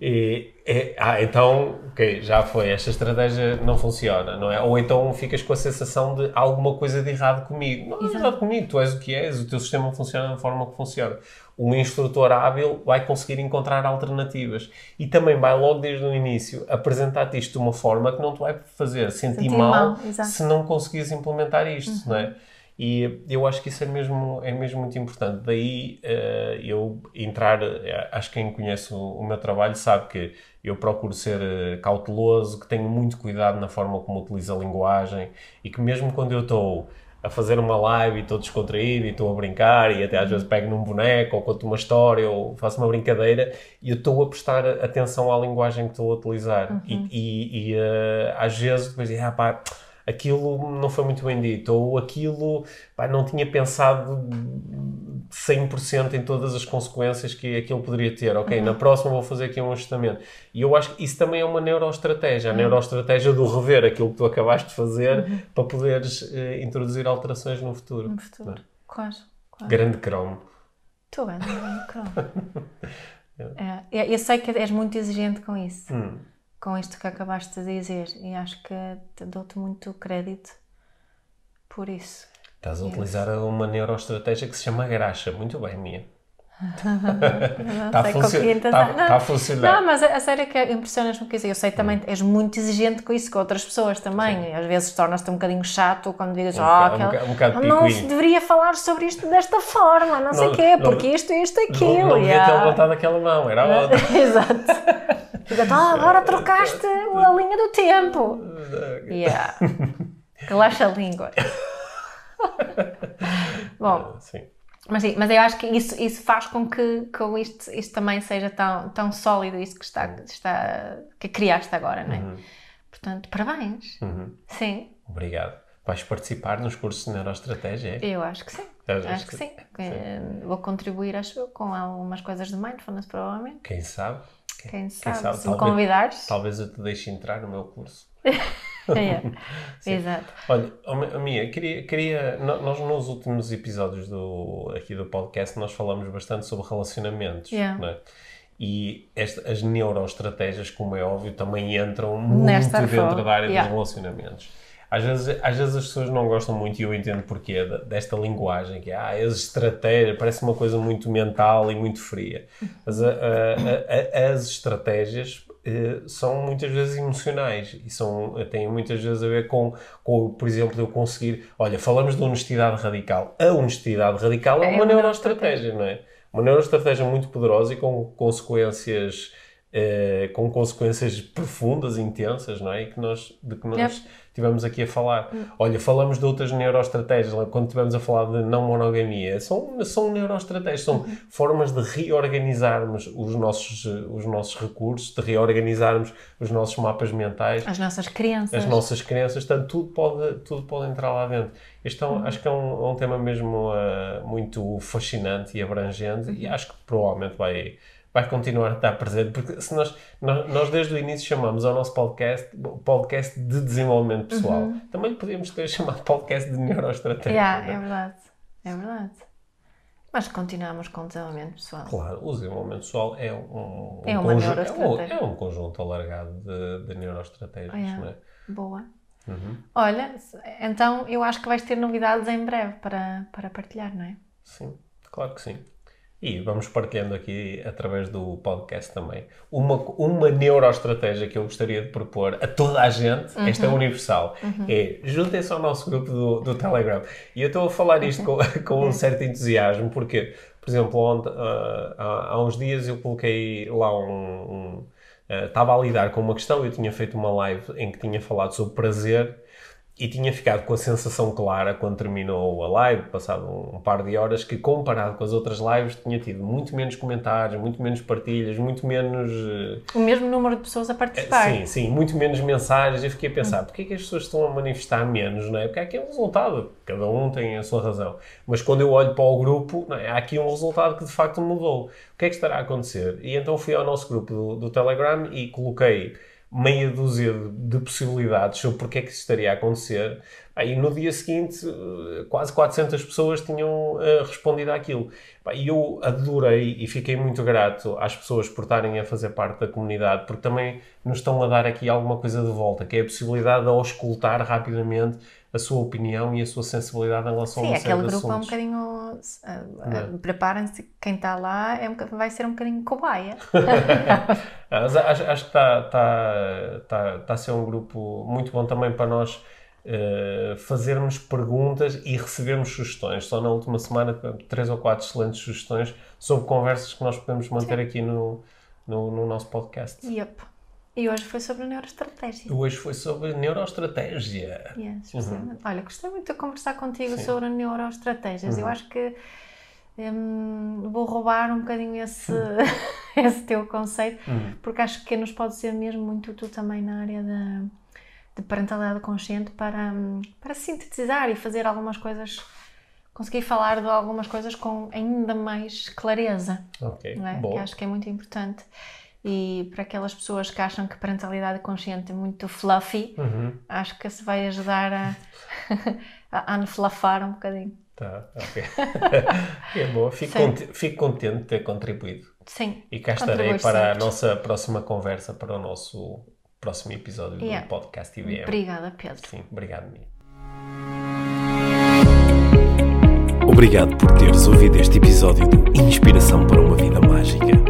E, e, ah, então, ok, já foi, esta estratégia não funciona, não é? Ou então ficas com a sensação de alguma coisa de errado comigo. Não é errado comigo, tu és o que és, o teu sistema funciona da forma que funciona. Um instrutor hábil vai conseguir encontrar alternativas e também vai logo desde o início apresentar-te isto de uma forma que não te vai fazer sentir, sentir mal, mal se não conseguires implementar isto, uhum. não é? E eu acho que isso é mesmo, é mesmo muito importante. Daí uh, eu entrar, eh, acho que quem conhece o, meu trabalho sabe que eu procuro ser eh, cauteloso, que tenho muito cuidado na forma como utilizo a linguagem e que mesmo quando eu estou a fazer uma live e estou descontraído e estou a brincar e até às vezes pego num boneco ou conto uma história ou faço uma brincadeira e eu estou a prestar atenção à linguagem que estou a utilizar. Uhum. E, e, e uh, às vezes depois digo, ah pá aquilo não foi muito bem dito, ou aquilo pá, não tinha pensado 100% em todas as consequências que aquilo poderia ter. Ok, uhum. na próxima vou fazer aqui um ajustamento. E eu acho que isso também é uma neuroestratégia, a uhum. neuroestratégia do rever aquilo que tu acabaste de fazer uhum. para poderes uh, introduzir alterações no futuro. No futuro, é? claro, claro. Grande Chrome. Tu grande Chrome. é. eu sei que és muito exigente com isso. Hum com isto que acabaste de dizer e acho que dou-te muito crédito por isso. Estás a utilizar uma neuroestratégia que se chama graxa. Muito bem, Mia. Está a, funci tá, não, tá a funcionar. Não, mas a, a sério é que impressionas-me com isso. Eu sei também, hum. és muito exigente com isso, com outras pessoas também. Sim. Às vezes tornas-te um bocadinho chato quando dizes, um, oh, aquela, um, um não se deveria falar sobre isto desta forma, não, não sei o quê, porque isto, isto, aquilo. Não, não devia yeah. ter levantado aquela mão, era a outra. Exato. Fica, ah, agora trocaste a linha do tempo. Yeah. Relaxa a língua. Bom, sim. Mas, sim, mas eu acho que isso, isso faz com que, que isto, isto também seja tão, tão sólido, isso que, está, está, que criaste agora, não é? Uhum. Portanto, parabéns. Uhum. Sim. Obrigado. Vais participar nos cursos de neuroestratégia? É? Eu acho que sim. acho, acho que, que sim. sim. Vou contribuir, acho com algumas coisas de mindfulness, provavelmente. Quem sabe? Quem sabe, Quem sabe se talvez, me convidares. Talvez eu te deixe entrar no meu curso. é, exato. Olha, oh, Mia, queria, queria, nós nos últimos episódios do, aqui do podcast nós falamos bastante sobre relacionamentos, yeah. é? E esta, as neuroestratégias, como é óbvio, também entram muito Nesta dentro forma. da área yeah. dos relacionamentos. Às vezes, às vezes as pessoas não gostam muito, e eu entendo porquê, desta linguagem, que é, ah, as estratégias, parece uma coisa muito mental e muito fria. Mas a, a, a, as estratégias uh, são muitas vezes emocionais e são, têm muitas vezes a ver com, com, por exemplo, eu conseguir. Olha, falamos de honestidade radical. A honestidade radical é, é uma neuroestratégia, não é? Uma neuroestratégia muito poderosa e com consequências. Uh, com consequências profundas, intensas, não é? E que nós, de que nós tivemos aqui a falar. Hum. Olha, falamos de outras neuroestratégias, quando estivemos a falar de não monogamia. São, são neuroestratégias, são uhum. formas de reorganizarmos os nossos, os nossos recursos, de reorganizarmos os nossos mapas mentais. As nossas crenças. As nossas crenças, portanto, tudo pode, tudo pode entrar lá dentro. Este é um, uhum. acho que é um, é um tema mesmo uh, muito fascinante e abrangente uhum. e acho que provavelmente vai vai continuar a estar presente, porque se nós, nós, nós desde o início chamamos ao nosso podcast podcast de desenvolvimento pessoal, uhum. também podíamos ter chamado podcast de neuroestratégia. Yeah, é verdade, é verdade. Mas continuamos com o desenvolvimento pessoal. Claro, o desenvolvimento pessoal é um, um, é conjunto, é, um, é um conjunto alargado de, de neuroestratégias, yeah. não é? Boa. Uhum. Olha, então eu acho que vais ter novidades em breve para, para partilhar, não é? Sim, claro que sim. E vamos partilhando aqui através do podcast também uma, uma neuroestratégia que eu gostaria de propor a toda a gente, uhum. esta é universal, uhum. é juntem-se ao nosso grupo do, do Telegram. E eu estou a falar isto com, com um certo entusiasmo, porque, por exemplo, ontem, uh, há, há, uns dias eu coloquei lá um, um uh, estava a lidar com uma questão. Eu tinha feito uma live em que tinha falado sobre prazer e tinha ficado com a sensação clara quando terminou a live, passado um, par de horas, que comparado com as outras lives tinha tido muito menos comentários, muito menos partilhas, muito menos. Uh... O mesmo número de pessoas a participar. Sim, sim, muito menos mensagens. Eu fiquei a pensar, porquê é que as pessoas estão a manifestar menos, não é? Porque há aqui um resultado, cada um tem a sua razão. Mas quando eu olho para o grupo, é? há aqui um resultado que de facto mudou. O que é que estará a acontecer? E então fui ao nosso grupo do, do Telegram e coloquei meia dúzia de, de possibilidades sobre porque é que isso estaria a acontecer. Aí no dia seguinte, eh, quase 400 pessoas tinham uh, respondido àquilo. E eu adorei e fiquei muito grato às pessoas por estarem a fazer parte da comunidade, porque também nos estão a dar aqui alguma coisa de volta, que é a possibilidade de auscultar rapidamente a sua opinião e a sua sensibilidade em relação Sim, a uma série de assuntos. Sim, aquele grupo é um bocadinho... Uh, uh, Preparem-se, quem está lá é um, vai ser um bocadinho cobaia. acho, acho que está, está, está, está a ser um grupo muito bom também para nós uh, fazermos perguntas e recebermos sugestões. Só na última semana, três ou quatro excelentes sugestões sobre conversas que nós podemos manter Sim. aqui no, no, no nosso podcast. Yep. E hoje foi sobre neuroestratégia. Hoje foi sobre neuroestratégia. Yes, uhum. Olha, gostei muito de conversar contigo Sim. sobre neuroestratégias. Uhum. Eu acho que hum, vou roubar um bocadinho esse, esse teu conceito, uhum. porque acho que nos pode ser mesmo muito útil também na área da, de parentalidade consciente para, hum, para sintetizar e fazer algumas coisas conseguir falar de algumas coisas com ainda mais clareza. Ok, é? acho que é muito importante e para aquelas pessoas que acham que parentalidade consciente é muito fluffy, uhum. acho que se vai ajudar a, a unfluffar um bocadinho. Tá, ok. é bom, fico, contente, fico contente de ter contribuído. Sim. E cá estarei para a nossa próxima conversa, para o nosso próximo episódio yeah. do podcast IBM. Obrigada, Pedro. Sim, obrigado, Mia. Obrigado por teres ouvido este episódio do Inspiração para uma Vida Mágica